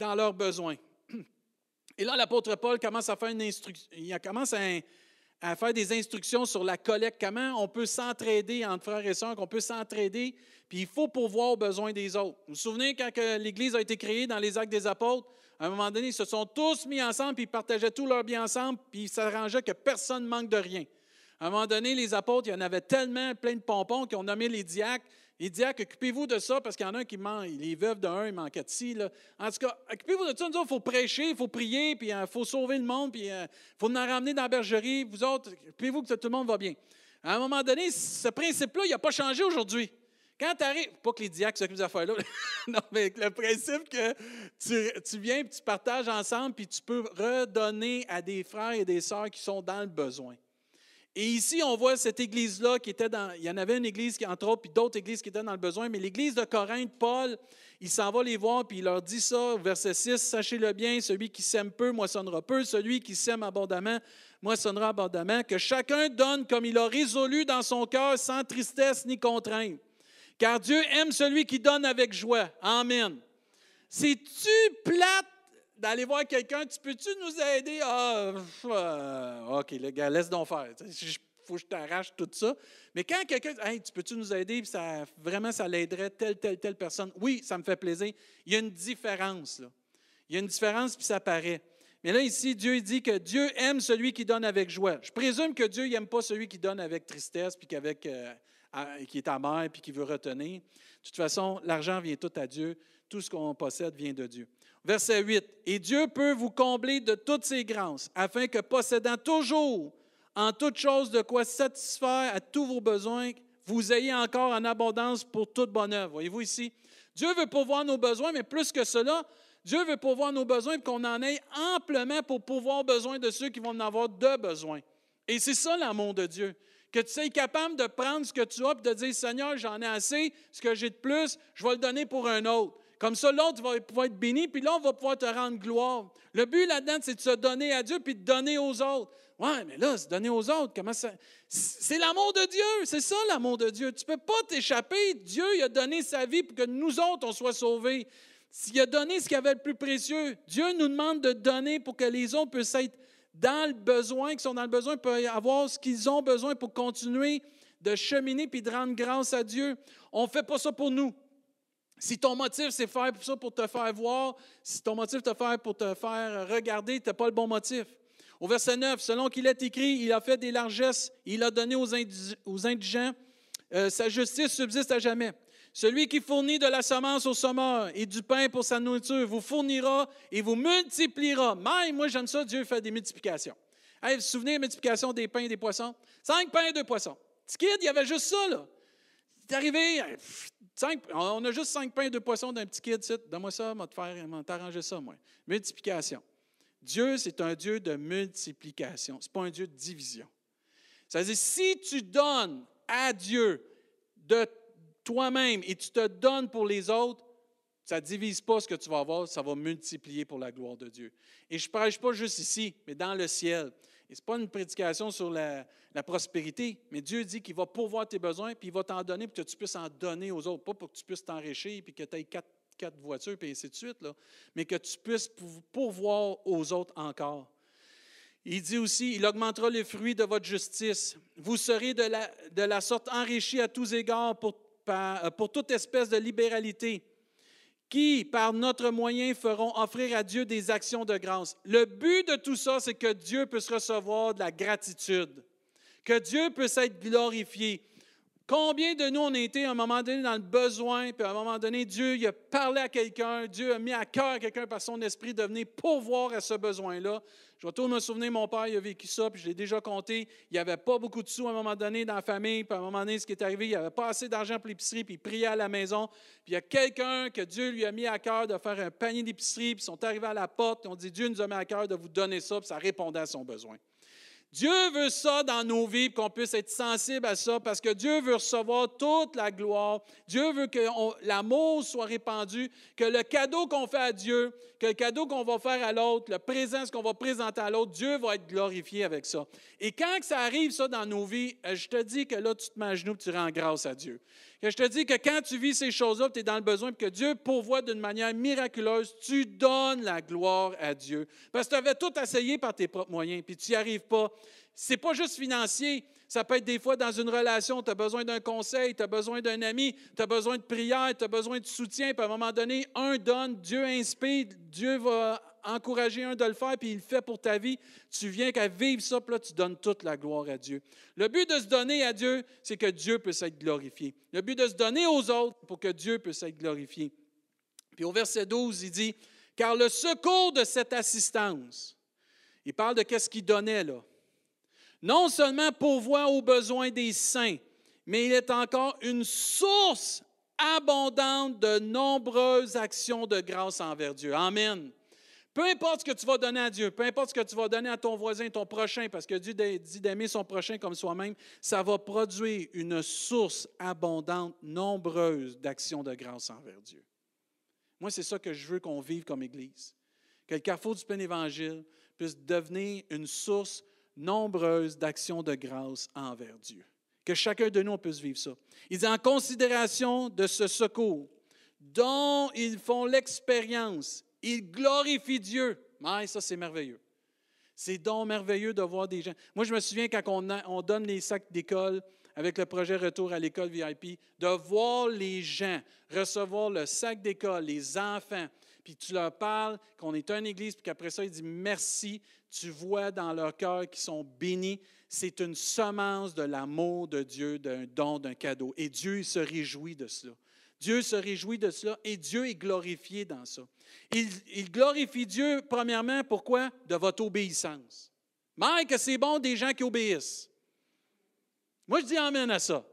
dans leurs besoins. Et là, l'apôtre Paul commence à faire des instructions sur la collecte, comment on peut s'entraider entre frères et sœurs, qu'on peut s'entraider, puis il faut pourvoir aux besoins des autres. Vous vous souvenez quand l'Église a été créée dans les actes des apôtres, à un moment donné, ils se sont tous mis ensemble, puis ils partageaient tous leurs biens ensemble, puis ils s'arrangeaient que personne ne manque de rien. À un moment donné, les apôtres, il y en avait tellement plein de pompons qu'ils ont nommé les diacres. Les diacres, occupez-vous de ça parce qu'il y en a un qui manque, les veuves d'un, il manquait de ci. Là. En tout cas, occupez-vous de ça. Nous il faut prêcher, il faut prier, puis il euh, faut sauver le monde, puis il euh, faut nous ramener dans la bergerie. Vous autres, occupez-vous que tout le monde va bien. À un moment donné, ce principe-là, il n'a pas changé aujourd'hui. Quand tu arrives, pas que les diacres s'occupent des affaires-là, non, mais le principe que tu, tu viens, puis tu partages ensemble, puis tu peux redonner à des frères et des sœurs qui sont dans le besoin. Et ici, on voit cette église-là qui était dans. Il y en avait une église, qui, entre autres, puis d'autres églises qui étaient dans le besoin, mais l'église de Corinthe, Paul, il s'en va les voir, puis il leur dit ça, verset 6 Sachez-le bien, celui qui sème peu moissonnera peu, celui qui sème abondamment moissonnera abondamment, que chacun donne comme il a résolu dans son cœur, sans tristesse ni contrainte. Car Dieu aime celui qui donne avec joie. Amen. C'est-tu plate d'aller voir quelqu'un, tu peux-tu nous aider? Ah, euh, OK, le gars, laisse donc faire. Il faut que je t'arrache tout ça. Mais quand quelqu'un dit, hey, tu peux-tu nous aider? ça, vraiment, ça l'aiderait telle, telle, telle personne. Oui, ça me fait plaisir. Il y a une différence, là. Il y a une différence, puis ça paraît. Mais là, ici, Dieu dit que Dieu aime celui qui donne avec joie. Je présume que Dieu n'aime pas celui qui donne avec tristesse, puis qu'avec, euh, qui est amer, puis qui veut retenir. De toute façon, l'argent vient tout à Dieu. tout ce qu'on possède vient de Dieu. Verset 8. Et Dieu peut vous combler de toutes ses grâces, afin que possédant toujours en toutes choses de quoi satisfaire à tous vos besoins, vous ayez encore en abondance pour toute bonne œuvre. Voyez-vous ici? Dieu veut pourvoir nos besoins, mais plus que cela, Dieu veut pourvoir nos besoins et qu'on en ait amplement pour pouvoir besoin de ceux qui vont en avoir de besoin. Et c'est ça l'amour de Dieu. Que tu sois capable de prendre ce que tu as et de dire Seigneur, j'en ai assez, ce que j'ai de plus, je vais le donner pour un autre. Comme ça, l'autre va pouvoir être béni, puis là, on va pouvoir te rendre gloire. Le but là-dedans, c'est de se donner à Dieu puis de donner aux autres. Ouais, mais là, se donner aux autres, comment ça. C'est l'amour de Dieu, c'est ça l'amour de Dieu. Tu ne peux pas t'échapper. Dieu il a donné sa vie pour que nous autres, on soit sauvés. S'il a donné ce qu'il avait le plus précieux, Dieu nous demande de donner pour que les autres puissent être dans le besoin, qui sont dans le besoin, peuvent avoir ce qu'ils ont besoin pour continuer de cheminer puis de rendre grâce à Dieu. On ne fait pas ça pour nous. Si ton motif, c'est faire ça pour te faire voir, si ton motif te faire pour te faire regarder, tu n'as pas le bon motif. Au verset 9, selon qu'il est écrit, il a fait des largesses, il a donné aux, indigents, euh, sa justice subsiste à jamais. Celui qui fournit de la semence au sommeur et du pain pour sa nourriture vous fournira et vous multipliera. Même, moi j'aime ça, Dieu fait des multiplications. vous vous souvenez de la multiplication des pains et des poissons? Cinq pains et deux poissons. Petit kid, il y avait juste ça, là. Il est arrivé, on a juste cinq pains et deux poissons d'un petit kid, donne-moi ça, va te faire, t'arranger ça, moi. Multiplication. Dieu, c'est un Dieu de multiplication. Ce n'est pas un Dieu de division. Ça veut dire, si tu donnes à Dieu de toi-même et tu te donnes pour les autres, ça ne divise pas ce que tu vas avoir, ça va multiplier pour la gloire de Dieu. Et je ne prêche pas juste ici, mais dans le ciel. Et ce n'est pas une prédication sur la, prospérité, mais Dieu dit qu'il va pourvoir tes besoins, puis il va t'en donner pour que tu puisses en donner aux autres, pas pour que tu puisses t'enrichir, puis que tu aies quatre, voitures, puis ainsi de suite, mais que tu puisses pourvoir aux autres encore. Il dit aussi, il augmentera les fruits de votre justice. Vous serez de la, de la sorte enrichis à tous égards pour, pour toute espèce de libéralité qui, par notre moyen, feront offrir à Dieu des actions de grâce. Le but de tout ça, c'est que Dieu puisse recevoir de la gratitude, que Dieu puisse être glorifié. Combien de nous on été à un moment donné dans le besoin, puis à un moment donné, Dieu a parlé à quelqu'un, Dieu a mis à cœur quelqu'un par son esprit de venir pourvoir à ce besoin-là. Je vais me souvenir, mon père a vécu ça, puis je l'ai déjà compté. Il n'y avait pas beaucoup de sous à un moment donné dans la famille, puis à un moment donné, ce qui est arrivé, il n'y avait pas assez d'argent pour l'épicerie, puis il priait à la maison. Puis il y a quelqu'un que Dieu lui a mis à cœur de faire un panier d'épicerie, puis ils sont arrivés à la porte, et on dit Dieu nous a mis à cœur de vous donner ça, puis ça répondait à son besoin. Dieu veut ça dans nos vies, qu'on puisse être sensible à ça, parce que Dieu veut recevoir toute la gloire. Dieu veut que l'amour soit répandu, que le cadeau qu'on fait à Dieu, que le cadeau qu'on va faire à l'autre, le présent, qu'on va présenter à l'autre, Dieu va être glorifié avec ça. Et quand ça arrive, ça, dans nos vies, euh, je te dis que là, tu te mets à genoux tu rends grâce à Dieu. Je te dis que quand tu vis ces choses-là, tu es dans le besoin, que Dieu pourvoit d'une manière miraculeuse, tu donnes la gloire à Dieu. Parce que tu avais tout essayé par tes propres moyens, puis tu n'y arrives pas. C'est pas juste financier. Ça peut être des fois dans une relation, tu as besoin d'un conseil, tu as besoin d'un ami, tu as besoin de prière, tu as besoin de soutien, puis à un moment donné, un donne, Dieu inspire, Dieu va encourager un de le faire, puis il le fait pour ta vie. Tu viens qu'à vivre ça, puis là, tu donnes toute la gloire à Dieu. Le but de se donner à Dieu, c'est que Dieu puisse être glorifié. Le but de se donner aux autres, pour que Dieu puisse être glorifié. Puis au verset 12, il dit, car le secours de cette assistance, il parle de qu'est-ce qu'il donnait là. Non seulement pourvoit aux besoins des saints, mais il est encore une source abondante de nombreuses actions de grâce envers Dieu. Amen. Peu importe ce que tu vas donner à Dieu, peu importe ce que tu vas donner à ton voisin, ton prochain, parce que Dieu dit d'aimer son prochain comme soi-même, ça va produire une source abondante, nombreuse d'actions de grâce envers Dieu. Moi, c'est ça que je veux qu'on vive comme Église. Que le carrefour du plein évangile puisse devenir une source nombreuse d'actions de grâce envers Dieu. Que chacun de nous puisse vivre ça. Il dit en considération de ce secours dont ils font l'expérience il glorifie Dieu. Mais ça, c'est merveilleux. C'est donc merveilleux de voir des gens. Moi, je me souviens quand on, donne les sacs d'école avec le projet Retour à l'école VIP, de voir les gens recevoir le sac d'école, les enfants, puis tu leur parles qu'on est une église, puis qu'après ça, ils disent merci. Tu vois dans leur cœur qu'ils sont bénis. C'est une semence de l'amour de Dieu, d'un don, d'un cadeau. Et Dieu se réjouit de cela Dieu se réjouit de cela et Dieu est glorifié dans ça. Il, il glorifie Dieu, premièrement, pourquoi? De votre obéissance. Mike, c'est bon des gens qui obéissent. Moi, je dis Amen à ça.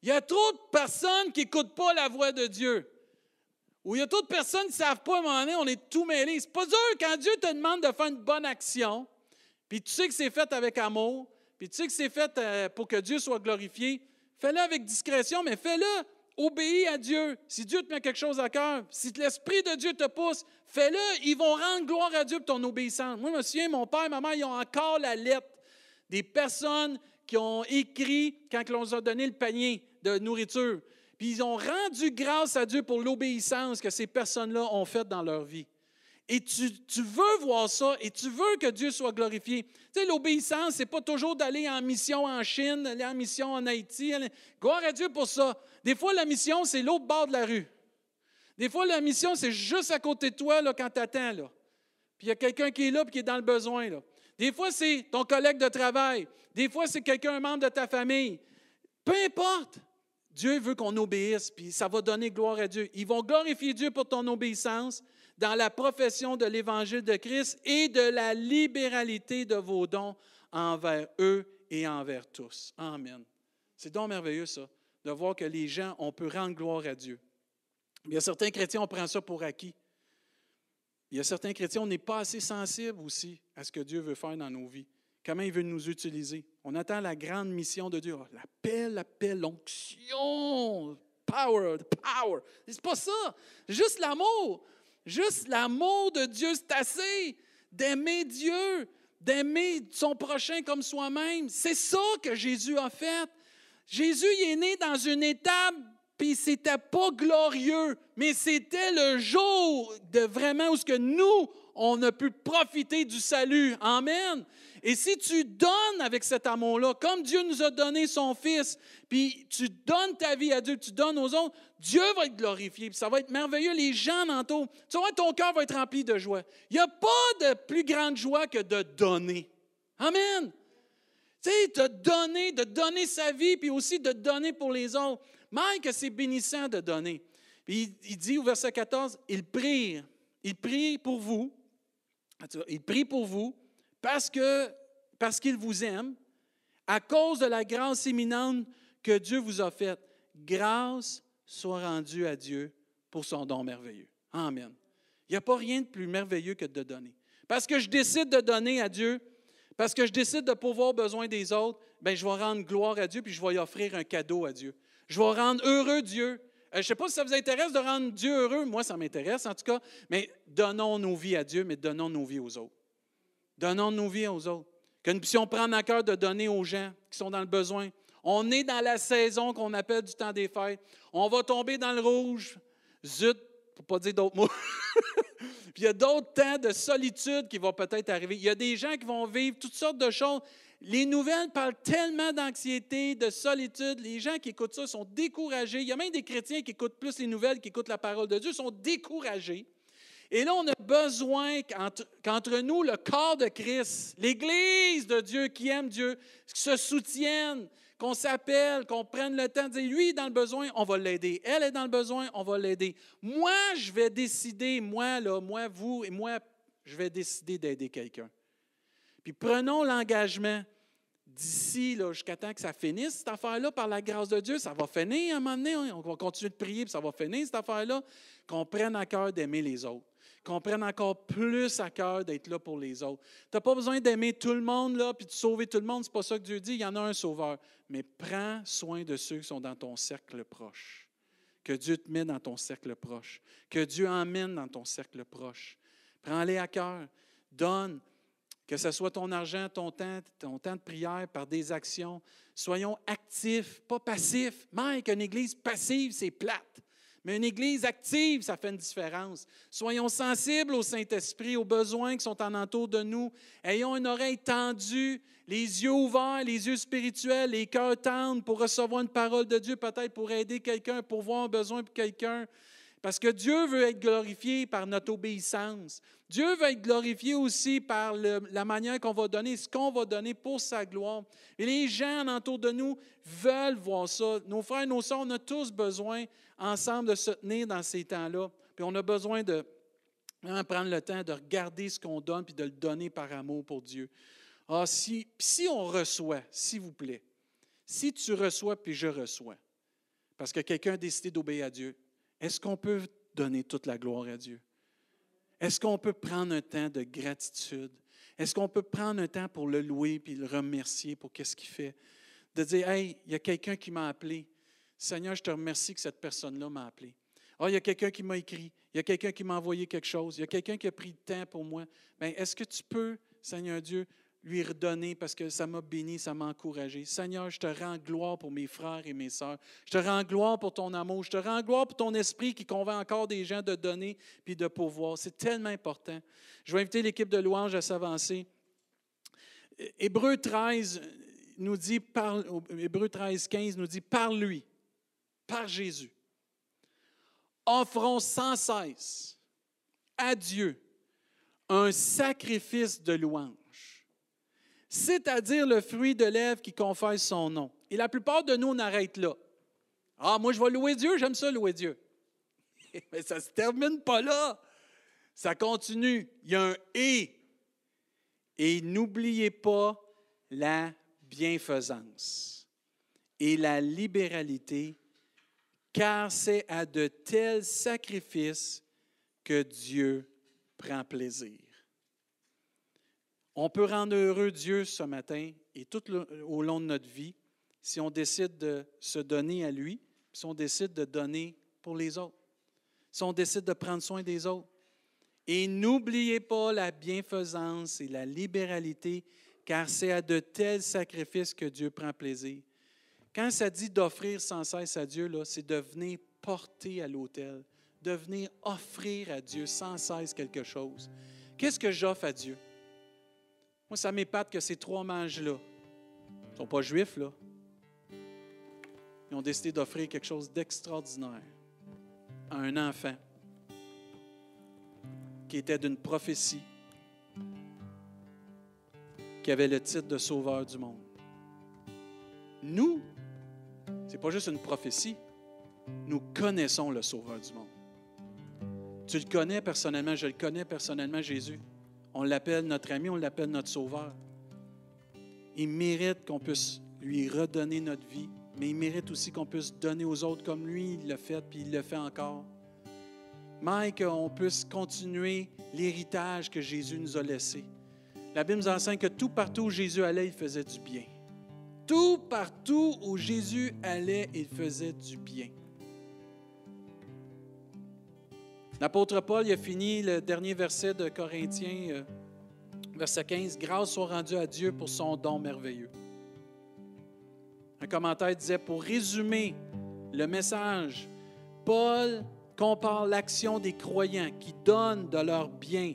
Il y a trop de personnes qui n'écoutent pas la voix de Dieu. Ou il y a de personnes qui ne savent pas à un moment donné, on est tout mêlés. C'est pas dur quand Dieu te demande de faire une bonne action, puis tu sais que c'est fait avec amour, puis tu sais que c'est fait euh, pour que Dieu soit glorifié. Fais-le avec discrétion, mais fais-le. Obéis à Dieu. Si Dieu te met quelque chose à cœur, si l'Esprit de Dieu te pousse, fais-le. Ils vont rendre gloire à Dieu pour ton obéissance. Moi, je me souviens, mon père et ma mère, ils ont encore la lettre des personnes qui ont écrit quand on leur a donné le panier de nourriture. Puis ils ont rendu grâce à Dieu pour l'obéissance que ces personnes-là ont faite dans leur vie. Et tu, veux voir ça et tu veux que Dieu soit glorifié. Tu sais, l'obéissance, ce n'est pas toujours d'aller en mission en Chine, aller en mission en Haïti. Gloire à Dieu pour ça. Des fois, la mission, c'est l'autre bord de la rue. Des fois, la mission, c'est juste à côté de toi là, quand tu attends. Là. Puis il y a quelqu'un qui est là et qui est dans le besoin. Là. Des fois, c'est ton collègue de travail. Des fois, c'est quelqu'un, un membre de ta famille. Peu importe. Dieu veut qu'on obéisse, puis ça va donner gloire à Dieu. Ils vont glorifier Dieu pour ton obéissance dans la profession de l'Évangile de Christ et de la libéralité de vos dons envers eux et envers tous. Amen. C'est donc merveilleux, ça, de voir que les gens, on peut rendre gloire à Dieu. Il y a certains chrétiens, on prend ça pour acquis. Il y a certains chrétiens, on n'est pas assez sensible aussi à ce que Dieu veut faire dans nos vies. Comment il veut nous utiliser? On attend la grande mission de Dieu. L'appel, l'appel, l'onction, power, power. C'est pas ça. Juste l'amour. Juste l'amour de Dieu, c'est assez d'aimer Dieu, d'aimer son prochain comme soi-même. C'est ça que Jésus a fait. Jésus est né dans une étape, puis c'était pas glorieux, mais c'était le jour de vraiment où ce que nous, on a pu profiter du salut. Amen. Et si tu donnes avec cet amour-là, comme Dieu nous a donné son Fils, puis tu donnes ta vie à Dieu, tu donnes aux autres, Dieu va être glorifié, puis ça va être merveilleux. Les gens m'entourent. Tu vois, ton cœur va être rempli de joie. Il n'y a pas de plus grande joie que de donner. Amen. Tu sais, de donner, de donner sa vie, puis aussi de donner pour les autres. Même que c'est bénissant de donner. Puis il, dit au verset 14, il prie, il prie pour vous, il prie pour vous parce qu'il vous aime, à cause de la grâce imminente que Dieu vous a faite. Grâce soit rendue à Dieu pour son don merveilleux. Amen. Il n'y a pas rien de plus merveilleux que de donner. Parce que je décide de donner à Dieu, parce que je décide de pouvoir besoin des autres, bien, je vais rendre gloire à Dieu, puis je vais offrir un cadeau à Dieu. Je vais rendre heureux Dieu. Euh, je ne sais pas si ça vous intéresse de rendre Dieu heureux. Moi, ça m'intéresse en tout cas. Mais donnons nos vies à Dieu, mais donnons nos vies aux autres. Donnons nos vies aux autres. Que nous puissions prendre à cœur de donner aux gens qui sont dans le besoin. On est dans la saison qu'on appelle du temps des fêtes. On va tomber dans le rouge. Zut, pour pas dire d'autres mots. Puis il y a d'autres temps de solitude qui vont peut-être arriver. Il y a des gens qui vont vivre toutes sortes de choses. Les nouvelles parlent tellement d'anxiété, de solitude. Les gens qui écoutent ça sont découragés. Il y a même des chrétiens qui écoutent plus les nouvelles, qui écoutent la parole de Dieu, sont découragés. Et là, on a besoin qu'entre nous, le corps de Christ, l'Église de Dieu qui aime Dieu, se soutienne, qu'on s'appelle, qu'on prenne le temps de dire, lui est dans le besoin, on va l'aider. Elle est dans le besoin, on va l'aider. Moi, je vais décider, moi, là, moi, vous et moi, je vais décider d'aider quelqu'un. Puis prenons l'engagement d'ici jusqu'à temps que ça finisse, cette affaire-là, par la grâce de Dieu, ça va finir à un moment donné. On va continuer de prier, puis ça va finir, cette affaire-là, qu'on prenne à cœur d'aimer les autres qu'on prenne encore plus à cœur d'être là pour les autres. Tu n'as pas besoin d'aimer tout le monde, là, puis de sauver tout le monde. Ce n'est pas ça que Dieu dit. Il y en a un sauveur. Mais prends soin de ceux qui sont dans ton cercle proche. Que Dieu te met dans ton cercle proche. Que Dieu emmène dans ton cercle proche. Prends-les à cœur. Donne. Que ce soit ton argent, ton temps, ton temps de prière par des actions. Soyons actifs, pas passifs. Même qu'une église passive, c'est plate. Mais une Église active, ça fait une différence. Soyons sensibles au Saint-Esprit, aux besoins qui sont en entour de nous. Ayons une oreille tendue, les yeux ouverts, les yeux spirituels, les cœurs tendres pour recevoir une parole de Dieu, peut-être pour aider quelqu'un, pour voir un besoin pour quelqu'un. Parce que Dieu veut être glorifié par notre obéissance. Dieu veut être glorifié aussi par la manière qu'on va donner, ce qu'on va donner pour sa gloire. Et les gens autour de nous veulent voir ça. Nos frères et nos sœurs, on a tous besoin ensemble de se tenir dans ces temps-là. Puis on a besoin de prendre le temps de regarder ce qu'on donne puis de le donner par amour pour Dieu. Ah, si, si on reçoit, s'il vous plaît, si tu reçois puis je reçois, parce que quelqu'un a décidé d'obéir à Dieu, est-ce qu'on peut donner toute la gloire à Dieu? Est-ce qu'on peut prendre un temps de gratitude? Est-ce qu'on peut prendre un temps pour le louer puis le remercier pour qu'est-ce qu'il fait? De dire, hey, il y a quelqu'un qui m'a appelé. Seigneur, je te remercie que cette personne-là m'a appelé. Ah, il y a quelqu'un qui m'a écrit. Il y a quelqu'un qui m'a envoyé quelque chose. Il y a quelqu'un qui a pris le temps pour moi. Bien, est-ce que tu peux, Seigneur Dieu, lui redonner parce que ça m'a béni, ça m'a encouragé. Seigneur, je te rends gloire pour mes frères et mes sœurs. Je te rends gloire pour ton amour. Je te rends gloire pour ton esprit qui convainc encore des gens de donner puis de pouvoir. C'est tellement important. Je vais inviter l'équipe de louange à s'avancer. Hébreu 13 nous dit, par, Hébreu 13, 15 nous dit, par lui, par Jésus, offrons sans cesse à Dieu un sacrifice de louange c'est-à-dire le fruit de lèvres qui confesse son nom. Et la plupart de nous, on arrête là. Ah, moi, je vais louer Dieu, j'aime ça louer Dieu. Mais ça ne se termine pas là. Ça continue. Il y a un et. Et n'oubliez pas la bienfaisance et la libéralité, car c'est à de tels sacrifices que Dieu prend plaisir. On peut rendre heureux Dieu ce matin et tout au long de notre vie si on décide de se donner à lui, si on décide de donner pour les autres, si on décide de prendre soin des autres. Et n'oubliez pas la bienfaisance et la libéralité, car c'est à de tels sacrifices que Dieu prend plaisir. Quand ça dit d'offrir sans cesse à Dieu, c'est de venir porter à l'autel, de venir offrir à Dieu sans cesse quelque chose. Qu'est-ce que j'offre à Dieu? Moi, ça m'épate que ces trois mages-là ne sont pas juifs, là. Ils ont décidé d'offrir quelque chose d'extraordinaire à un enfant qui était d'une prophétie, qui avait le titre de sauveur du monde. Nous, ce n'est pas juste une prophétie, nous connaissons le sauveur du monde. Tu le connais personnellement, je le connais personnellement, Jésus. On l'appelle notre ami, on l'appelle notre sauveur. Il mérite qu'on puisse lui redonner notre vie, mais il mérite aussi qu'on puisse donner aux autres comme lui, il l'a fait, puis il le fait encore. Mais qu'on puisse continuer l'héritage que Jésus nous a laissé. La Bible nous enseigne que tout partout où Jésus allait, il faisait du bien. Tout partout où Jésus allait, il faisait du bien. L'apôtre Paul a fini le dernier verset de Corinthiens, euh, verset 15, Grâce soit rendue à Dieu pour son don merveilleux. Un commentaire disait, pour résumer le message, Paul compare l'action des croyants qui donnent de leur bien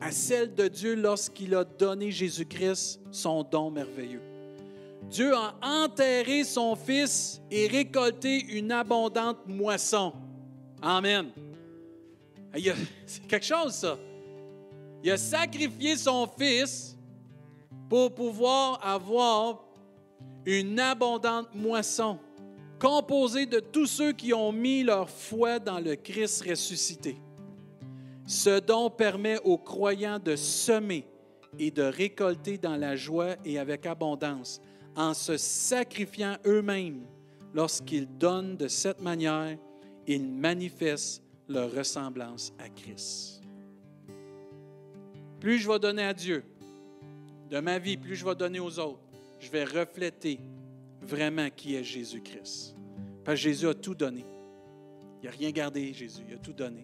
à celle de Dieu lorsqu'il a donné Jésus-Christ son don merveilleux. Dieu a enterré son Fils et récolté une abondante moisson. Amen. C'est quelque chose, ça. Il a sacrifié son fils pour pouvoir avoir une abondante moisson composée de tous ceux qui ont mis leur foi dans le Christ ressuscité. Ce don permet aux croyants de semer et de récolter dans la joie et avec abondance en se sacrifiant eux-mêmes. Lorsqu'ils donnent de cette manière, ils manifestent leur ressemblance à Christ. Plus je vais donner à Dieu de ma vie, plus je vais donner aux autres, je vais refléter vraiment qui est Jésus-Christ. Parce que Jésus a tout donné. Il n'a rien gardé, Jésus. Il a tout donné.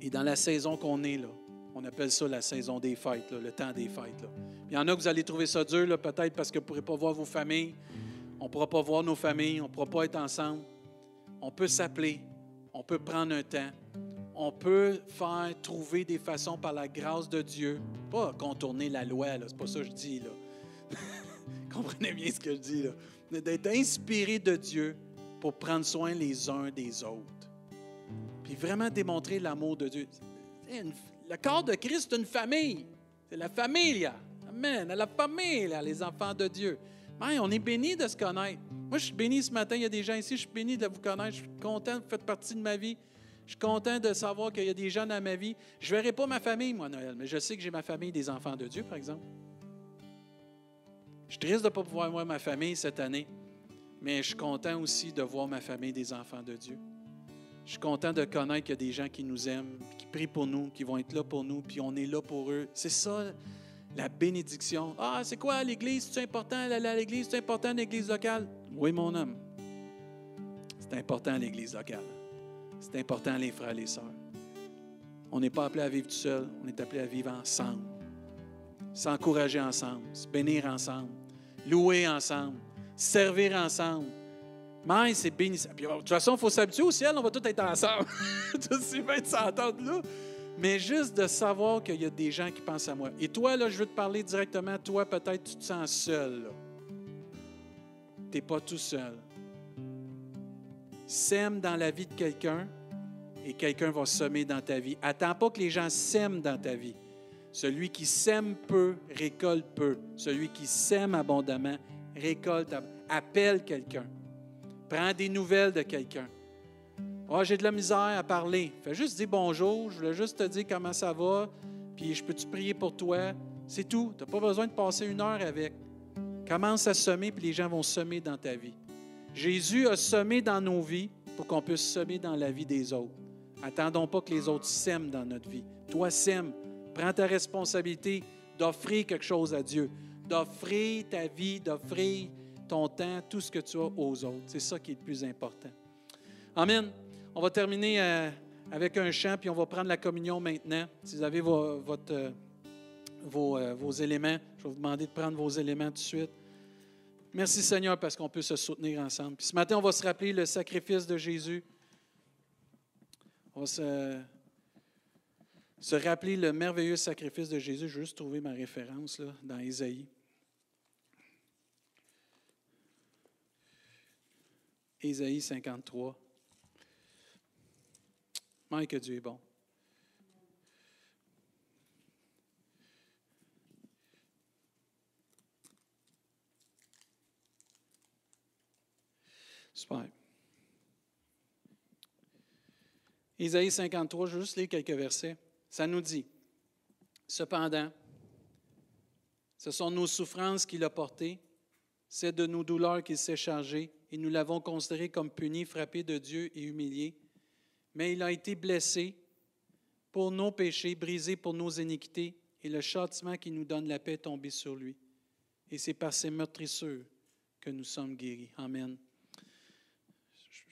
Et dans la saison qu'on est là, on appelle ça la saison des fêtes, le temps des fêtes. Il y en a que vous allez trouver ça dur, peut-être parce que vous ne pourrez pas voir vos familles. On ne pourra pas voir nos familles, on ne pourra pas être ensemble. On peut s'appeler, on peut prendre un temps. On peut faire trouver des façons par la grâce de Dieu, pas contourner la loi, c'est pas ça que je dis. Là. Comprenez bien ce que je dis. D'être inspiré de Dieu pour prendre soin les uns des autres. Puis vraiment démontrer l'amour de Dieu. le corps de Christ, c'est une famille. C'est la famille. Amen. La famille, les enfants de Dieu. on est béni de se connaître. Moi, je suis béni ce matin. Il y a des gens ici, je suis béni de vous connaître. Je suis content, vous faites partie de ma vie. Je suis content de savoir qu'il y a des gens dans ma vie. Je ne verrai pas ma famille, moi, Noël, mais je sais que j'ai ma famille des enfants de Dieu, par exemple. Je suis triste de ne pas pouvoir voir ma famille cette année, mais je suis content aussi de voir ma famille des enfants de Dieu. Je suis content de connaître qu'il y a des gens qui nous aiment, qui prient pour nous, qui vont être là pour nous, puis on est là pour eux. C'est ça, la bénédiction. Ah, c'est quoi l'Église? C'est important? D'aller à l'Église? C'est important l'Église locale? Oui, mon homme. C'est important l'Église locale. C'est important, les frères et les sœurs. On n'est pas appelé à vivre tout seul, on est appelé à vivre ensemble. S'encourager ensemble, se bénir ensemble, louer ensemble, servir ensemble. Mais c'est béni. de toute façon, il faut s'habituer au ciel, on va tous être ensemble. Tout c'est bien de s'entendre là. Mais juste de savoir qu'il y a des gens qui pensent à moi. Et toi, là, je veux te parler directement. Toi, peut-être, tu te sens seul. Tu n'es pas tout seul sème dans la vie de quelqu'un et quelqu'un va semer dans ta vie. Attends pas que les gens sèment dans ta vie. Celui qui sème peu, récolte peu. Celui qui sème abondamment, récolte. Appelle quelqu'un. Prends des nouvelles de quelqu'un. Oh, j'ai de la misère à parler. Fais juste dire bonjour. Je voulais juste te dire comment ça va. Puis je peux-tu prier pour toi? C'est tout. Tu n'as pas besoin de passer une heure avec. Commence à semer, puis les gens vont semer dans ta vie. Jésus a semé dans nos vies pour qu'on puisse semer dans la vie des autres. Attendons pas que les autres sèment dans notre vie. Toi, sème. Prends ta responsabilité d'offrir quelque chose à Dieu, d'offrir ta vie, d'offrir ton temps, tout ce que tu as aux autres. C'est ça qui est le plus important. Amen. On va terminer euh, avec un chant, puis on va prendre la communion maintenant. Si vous avez euh, vos, euh, vos éléments, je vais vous demander de prendre vos éléments tout de suite. Merci Seigneur parce qu'on peut se soutenir ensemble. Puis ce matin, on va se rappeler le sacrifice de Jésus. On va se, se rappeler le merveilleux sacrifice de Jésus. Je vais juste trouver ma référence là, dans Ésaïe. Ésaïe 53. Mike, Dieu est bon. Super. Isaïe 53, je vais juste lire quelques versets. Ça nous dit Cependant, ce sont nos souffrances qu'il a portées, c'est de nos douleurs qu'il s'est chargé, et nous l'avons considéré comme puni, frappé de Dieu et humilié. Mais il a été blessé pour nos péchés, brisé pour nos iniquités, et le châtiment qui nous donne la paix est tombé sur lui. Et c'est par ses meurtrissures que nous sommes guéris. Amen.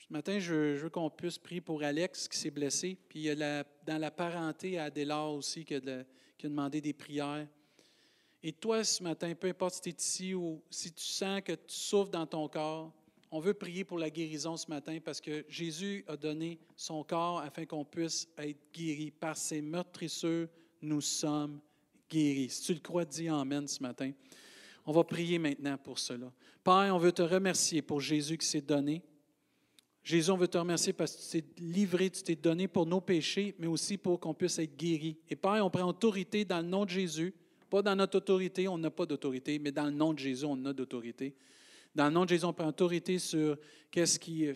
Ce matin, je veux, qu'on puisse prier pour Alex qui s'est blessé. Puis il y a dans la parenté à Adélard aussi qui a, demandé des prières. Et toi, ce matin, peu importe si tu es ici ou si tu sens que tu souffres dans ton corps, on veut prier pour la guérison ce matin parce que Jésus a donné son corps afin qu'on puisse être guéri. Par ses meurtrissures, nous sommes guéris. Si tu le crois, dis Amen ce matin. On va prier maintenant pour cela. Père, on veut te remercier pour Jésus qui s'est donné. Jésus, on veut te remercier parce que tu t'es livré, tu t'es donné pour nos péchés, mais aussi pour qu'on puisse être guéri. Et Père, on prend autorité dans le nom de Jésus, pas dans notre autorité, on n'a pas d'autorité, mais dans le nom de Jésus, on a d'autorité. Dans le nom de Jésus, on prend autorité sur qu'est-ce qui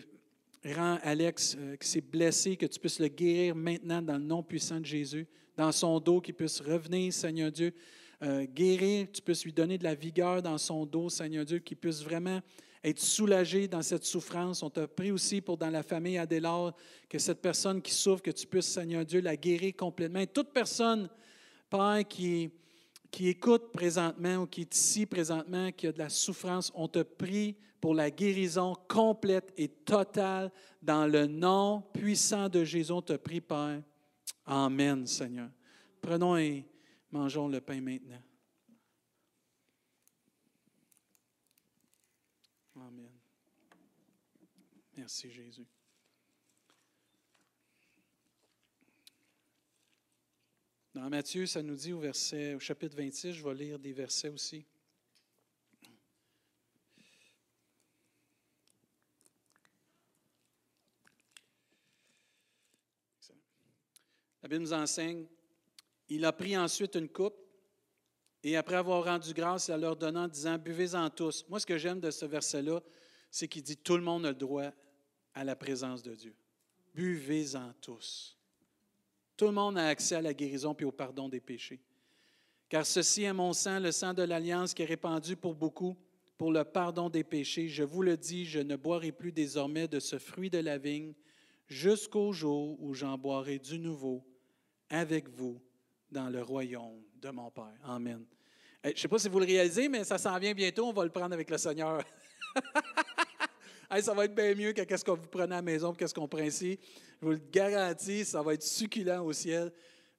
rend Alex, euh, qui s'est blessé, que tu puisses le guérir maintenant dans le nom puissant de Jésus, dans son dos, qu'il puisse revenir, Seigneur Dieu, euh, guérir, tu puisses lui donner de la vigueur dans son dos, Seigneur Dieu, qu'il puisse vraiment être soulagé dans cette souffrance. On t'a pris aussi pour dans la famille Adélard que cette personne qui souffre, que tu puisses, Seigneur Dieu, la guérir complètement. Toute personne, Père, qui, qui écoute présentement ou qui est ici présentement, qui a de la souffrance, on te prie pour la guérison complète et totale dans le nom puissant de Jésus. On te prie, Père. Amen, Seigneur. Prenons et mangeons le pain maintenant. Merci Jésus. Dans Matthieu, ça nous dit au, verset, au chapitre 26, je vais lire des versets aussi. La Bible nous enseigne, il a pris ensuite une coupe et après avoir rendu grâce, il leur donnant en disant, buvez-en tous. Moi, ce que j'aime de ce verset-là, c'est qu'il dit, tout le monde a le droit à la présence de Dieu. Buvez-en tous. Tout le monde a accès à la guérison et au pardon des péchés. Car ceci est mon sang, le sang de l'alliance qui est répandu pour beaucoup, pour le pardon des péchés. Je vous le dis, je ne boirai plus désormais de ce fruit de la vigne jusqu'au jour où j'en boirai du nouveau avec vous dans le royaume de mon Père. Amen. Je ne sais pas si vous le réalisez, mais ça s'en vient bientôt. On va le prendre avec le Seigneur. ça va être bien mieux que ce qu'on vous prenez à la maison, qu'est-ce qu'on prend ici. Je vous le garantis, ça va être succulent au ciel.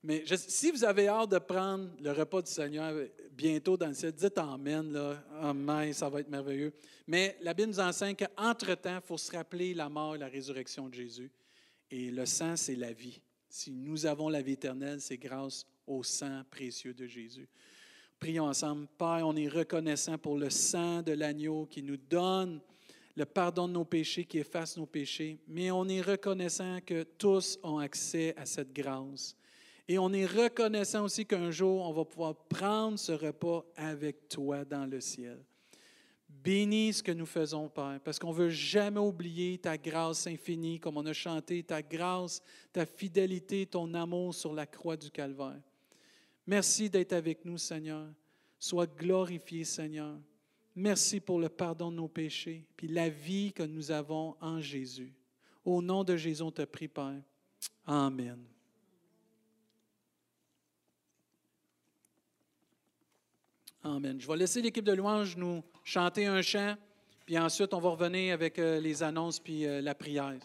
Mais si vous avez hâte de prendre le repas du Seigneur bientôt dans le ciel, dites Amen. Là. Amen, ça va être merveilleux. Mais la Bible nous enseigne qu'entre-temps, il faut se rappeler la mort et la résurrection de Jésus. Et le sang, c'est la vie. Si nous avons la vie éternelle, c'est grâce au sang précieux de Jésus. Prions ensemble. Père, on est reconnaissant pour le sang de l'agneau qui nous donne le pardon de nos péchés, qui efface nos péchés, mais on est reconnaissant que tous ont accès à cette grâce. Et on est reconnaissant aussi qu'un jour, on va pouvoir prendre ce repas avec toi dans le ciel. Bénis ce que nous faisons, Père, parce qu'on ne veut jamais oublier ta grâce infinie, comme on a chanté, ta grâce, ta fidélité, ton amour sur la croix du Calvaire. Merci d'être avec nous, Seigneur. Sois glorifié, Seigneur. Merci pour le pardon de nos péchés, puis la vie que nous avons en Jésus. Au nom de Jésus, on te prie, Père. Amen. Amen. Je vais laisser l'équipe de louange nous chanter un chant, puis ensuite on va revenir avec euh, les annonces puis euh, la prière.